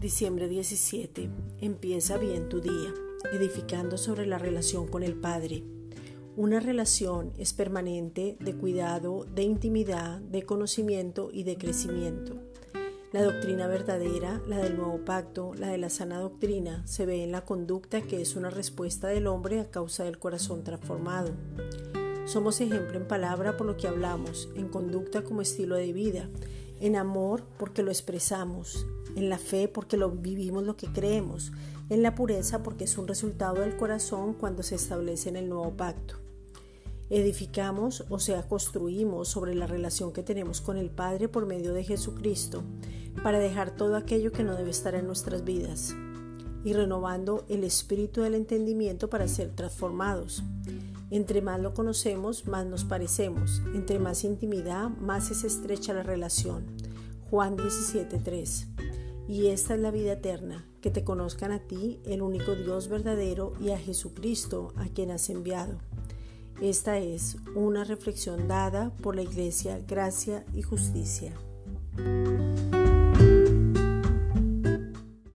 Diciembre 17. Empieza bien tu día, edificando sobre la relación con el Padre. Una relación es permanente de cuidado, de intimidad, de conocimiento y de crecimiento. La doctrina verdadera, la del nuevo pacto, la de la sana doctrina, se ve en la conducta que es una respuesta del hombre a causa del corazón transformado. Somos ejemplo en palabra por lo que hablamos, en conducta como estilo de vida, en amor porque lo expresamos, en la fe porque lo vivimos lo que creemos, en la pureza porque es un resultado del corazón cuando se establece en el nuevo pacto. Edificamos, o sea, construimos sobre la relación que tenemos con el Padre por medio de Jesucristo, para dejar todo aquello que no debe estar en nuestras vidas, y renovando el espíritu del entendimiento para ser transformados. Entre más lo conocemos, más nos parecemos. Entre más intimidad, más es estrecha la relación. Juan 17:3. Y esta es la vida eterna, que te conozcan a ti, el único Dios verdadero, y a Jesucristo, a quien has enviado. Esta es una reflexión dada por la Iglesia Gracia y Justicia.